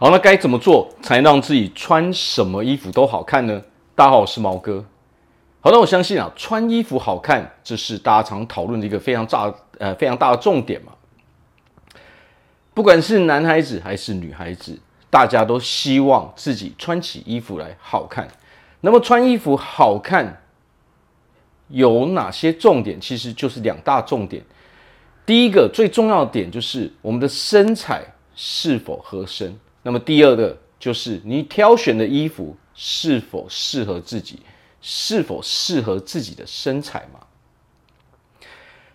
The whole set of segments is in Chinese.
好，那该怎么做才让自己穿什么衣服都好看呢？大家好，我是毛哥。好，那我相信啊，穿衣服好看，这是大家常讨论的一个非常大呃非常大的重点嘛。不管是男孩子还是女孩子，大家都希望自己穿起衣服来好看。那么穿衣服好看有哪些重点？其实就是两大重点。第一个最重要的点就是我们的身材是否合身。那么第二个就是你挑选的衣服是否适合自己，是否适合自己的身材嘛？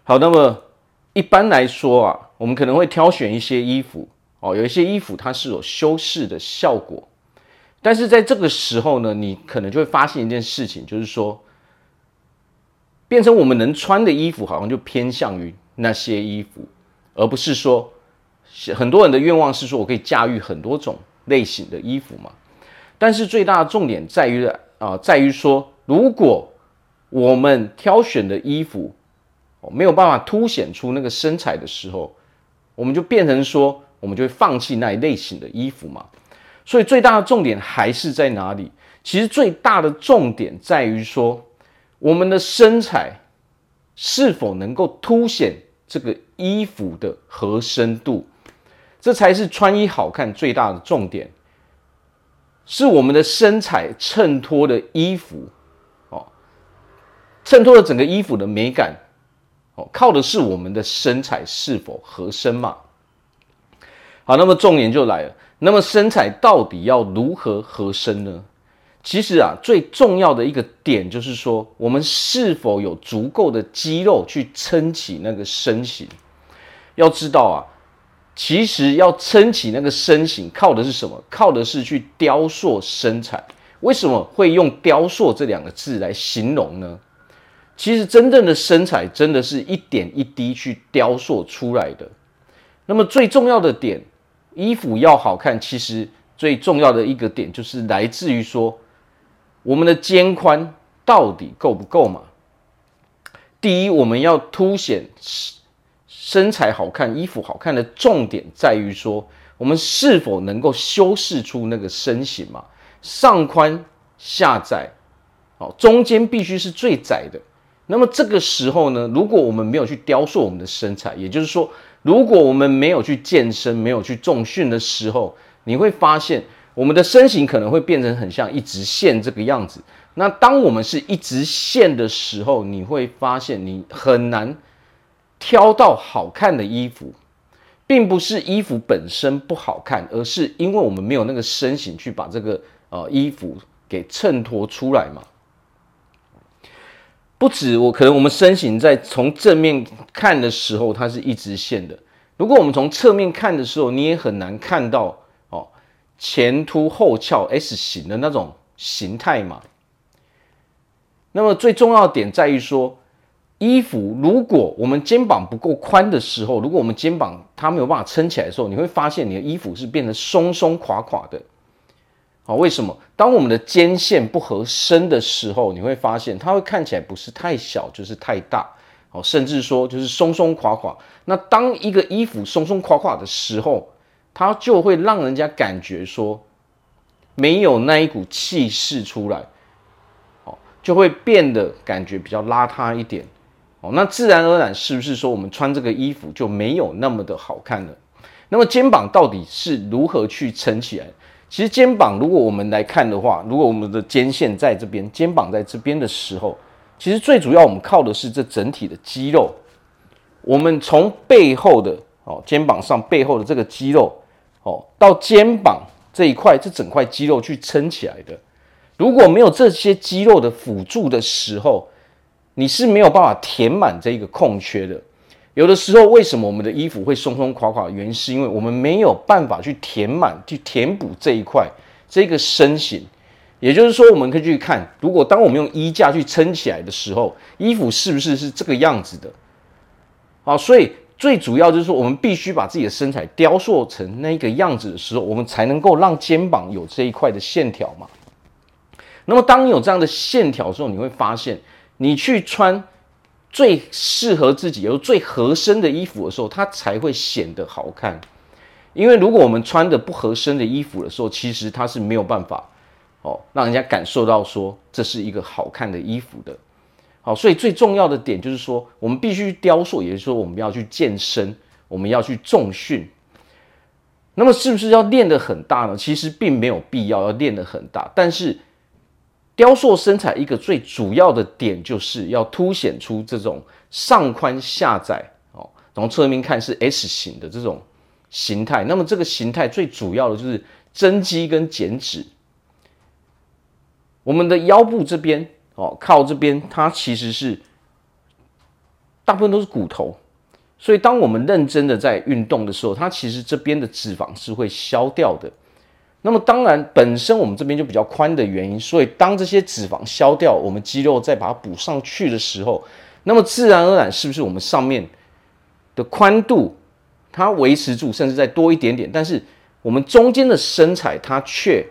好，那么一般来说啊，我们可能会挑选一些衣服哦，有一些衣服它是有修饰的效果，但是在这个时候呢，你可能就会发现一件事情，就是说，变成我们能穿的衣服好像就偏向于那些衣服，而不是说。很多人的愿望是说，我可以驾驭很多种类型的衣服嘛。但是最大的重点在于啊、在于说，如果我们挑选的衣服哦没有办法凸显出那个身材的时候，我们就变成说，我们就会放弃那一类型的衣服嘛。所以最大的重点还是在哪里？其实最大的重点在于说，我们的身材是否能够凸显这个衣服的合身度。这才是穿衣好看最大的重点，是我们的身材衬托的衣服，哦，衬托了整个衣服的美感，哦，靠的是我们的身材是否合身嘛？好，那么重点就来了，那么身材到底要如何合身呢？其实啊，最重要的一个点就是说，我们是否有足够的肌肉去撑起那个身形？要知道啊。其实要撑起那个身形，靠的是什么？靠的是去雕塑身材。为什么会用“雕塑”这两个字来形容呢？其实真正的身材，真的是一点一滴去雕塑出来的。那么最重要的点，衣服要好看，其实最重要的一个点，就是来自于说，我们的肩宽到底够不够嘛？第一，我们要凸显。身材好看，衣服好看的重点在于说，我们是否能够修饰出那个身形嘛？上宽下窄，好，中间必须是最窄的。那么这个时候呢，如果我们没有去雕塑我们的身材，也就是说，如果我们没有去健身、没有去重训的时候，你会发现我们的身形可能会变成很像一直线这个样子。那当我们是一直线的时候，你会发现你很难。挑到好看的衣服，并不是衣服本身不好看，而是因为我们没有那个身形去把这个呃衣服给衬托出来嘛。不止我，可能我们身形在从正面看的时候，它是一直线的。如果我们从侧面看的时候，你也很难看到哦前凸后翘 S 型的那种形态嘛。那么最重要的点在于说。衣服，如果我们肩膀不够宽的时候，如果我们肩膀它没有办法撑起来的时候，你会发现你的衣服是变得松松垮垮的。好，为什么？当我们的肩线不合身的时候，你会发现它会看起来不是太小，就是太大，哦，甚至说就是松松垮垮。那当一个衣服松松垮垮的时候，它就会让人家感觉说没有那一股气势出来，哦，就会变得感觉比较邋遢一点。哦，那自然而然是不是说我们穿这个衣服就没有那么的好看了？那么肩膀到底是如何去撑起来？其实肩膀如果我们来看的话，如果我们的肩线在这边，肩膀在这边的时候，其实最主要我们靠的是这整体的肌肉。我们从背后的哦，肩膀上背后的这个肌肉哦，到肩膀这一块，这整块肌肉去撑起来的。如果没有这些肌肉的辅助的时候，你是没有办法填满这一个空缺的。有的时候，为什么我们的衣服会松松垮垮？原因是因为我们没有办法去填满、去填补这一块这个身形。也就是说，我们可以去看，如果当我们用衣架去撑起来的时候，衣服是不是是这个样子的？好，所以最主要就是说，我们必须把自己的身材雕塑成那个样子的时候，我们才能够让肩膀有这一块的线条嘛。那么，当你有这样的线条的时候，你会发现。你去穿最适合自己、又最合身的衣服的时候，它才会显得好看。因为如果我们穿的不合身的衣服的时候，其实它是没有办法哦，让人家感受到说这是一个好看的衣服的。好，所以最重要的点就是说，我们必须雕塑，也就是说我们要去健身，我们要去重训。那么是不是要练得很大呢？其实并没有必要要练得很大，但是雕塑身材一个最主要的点就是要凸显出这种上宽下窄哦，从侧面看是 S 型的这种形态。那么这个形态最主要的就是增肌跟减脂。我们的腰部这边。哦，靠这边，它其实是大部分都是骨头，所以当我们认真的在运动的时候，它其实这边的脂肪是会消掉的。那么当然，本身我们这边就比较宽的原因，所以当这些脂肪消掉，我们肌肉再把它补上去的时候，那么自然而然是不是我们上面的宽度它维持住，甚至再多一点点，但是我们中间的身材它却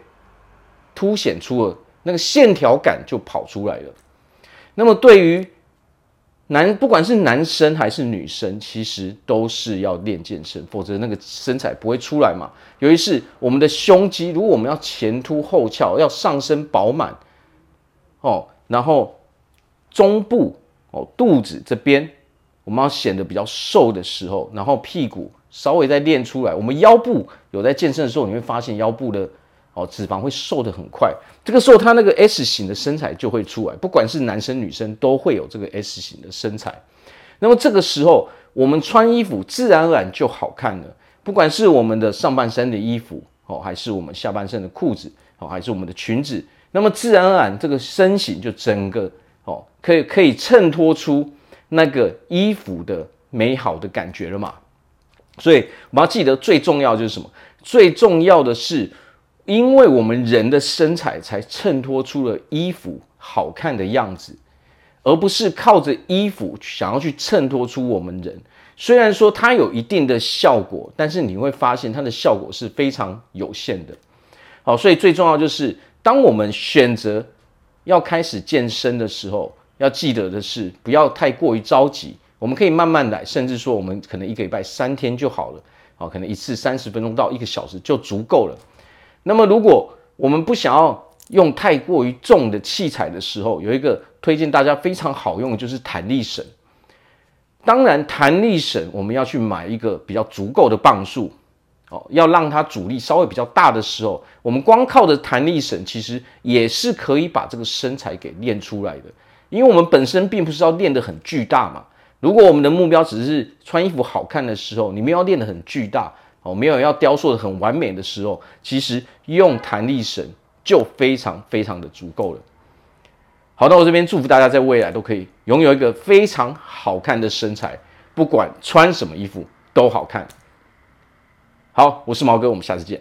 凸显出了。那个线条感就跑出来了。那么对于男，不管是男生还是女生，其实都是要练健身，否则那个身材不会出来嘛。尤其是我们的胸肌，如果我们要前凸后翘，要上身饱满，哦，然后中部哦肚子这边我们要显得比较瘦的时候，然后屁股稍微再练出来，我们腰部有在健身的时候，你会发现腰部的。哦，脂肪会瘦得很快，这个时候他那个 S 型的身材就会出来，不管是男生女生都会有这个 S 型的身材。那么这个时候我们穿衣服自然而然就好看了，不管是我们的上半身的衣服哦，还是我们下半身的裤子哦，还是我们的裙子，那么自然而然这个身形就整个哦，可以可以衬托出那个衣服的美好的感觉了嘛。所以我们要记得最重要就是什么？最重要的是。因为我们人的身材才衬托出了衣服好看的样子，而不是靠着衣服想要去衬托出我们人。虽然说它有一定的效果，但是你会发现它的效果是非常有限的。好，所以最重要就是，当我们选择要开始健身的时候，要记得的是不要太过于着急。我们可以慢慢来，甚至说我们可能一个礼拜三天就好了。好，可能一次三十分钟到一个小时就足够了。那么，如果我们不想要用太过于重的器材的时候，有一个推荐大家非常好用的就是弹力绳。当然，弹力绳我们要去买一个比较足够的磅数哦，要让它阻力稍微比较大的时候，我们光靠着弹力绳其实也是可以把这个身材给练出来的。因为我们本身并不是要练得很巨大嘛。如果我们的目标只是穿衣服好看的时候，你们要练得很巨大。哦，没有要雕塑的很完美的时候，其实用弹力绳就非常非常的足够了。好，那我这边祝福大家在未来都可以拥有一个非常好看的身材，不管穿什么衣服都好看。好，我是毛哥，我们下次见。